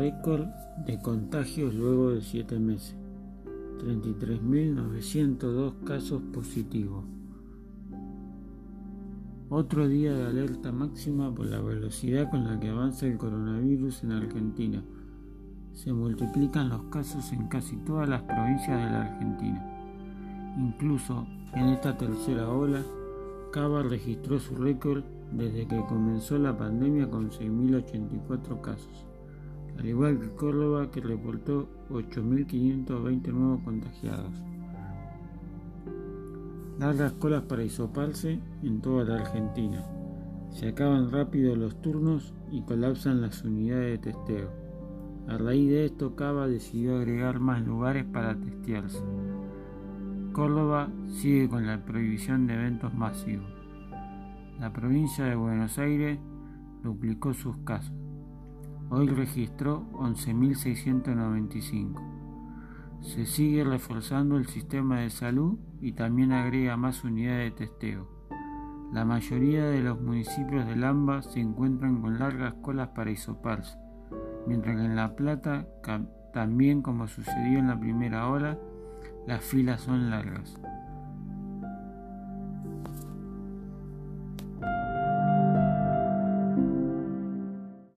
récord de contagios luego de 7 meses. 33.902 casos positivos. Otro día de alerta máxima por la velocidad con la que avanza el coronavirus en Argentina. Se multiplican los casos en casi todas las provincias de la Argentina. Incluso en esta tercera ola, Cava registró su récord desde que comenzó la pandemia con 6.084 casos al igual que Córdoba que reportó 8.520 nuevos contagiados. Largas colas para isoparse en toda la Argentina. Se acaban rápido los turnos y colapsan las unidades de testeo. A raíz de esto, Cava decidió agregar más lugares para testearse. Córdoba sigue con la prohibición de eventos masivos. La provincia de Buenos Aires duplicó sus casos. Hoy registró 11.695. Se sigue reforzando el sistema de salud y también agrega más unidades de testeo. La mayoría de los municipios del AMBA se encuentran con largas colas para isoparse, mientras que en La Plata, también como sucedió en la primera ola, las filas son largas.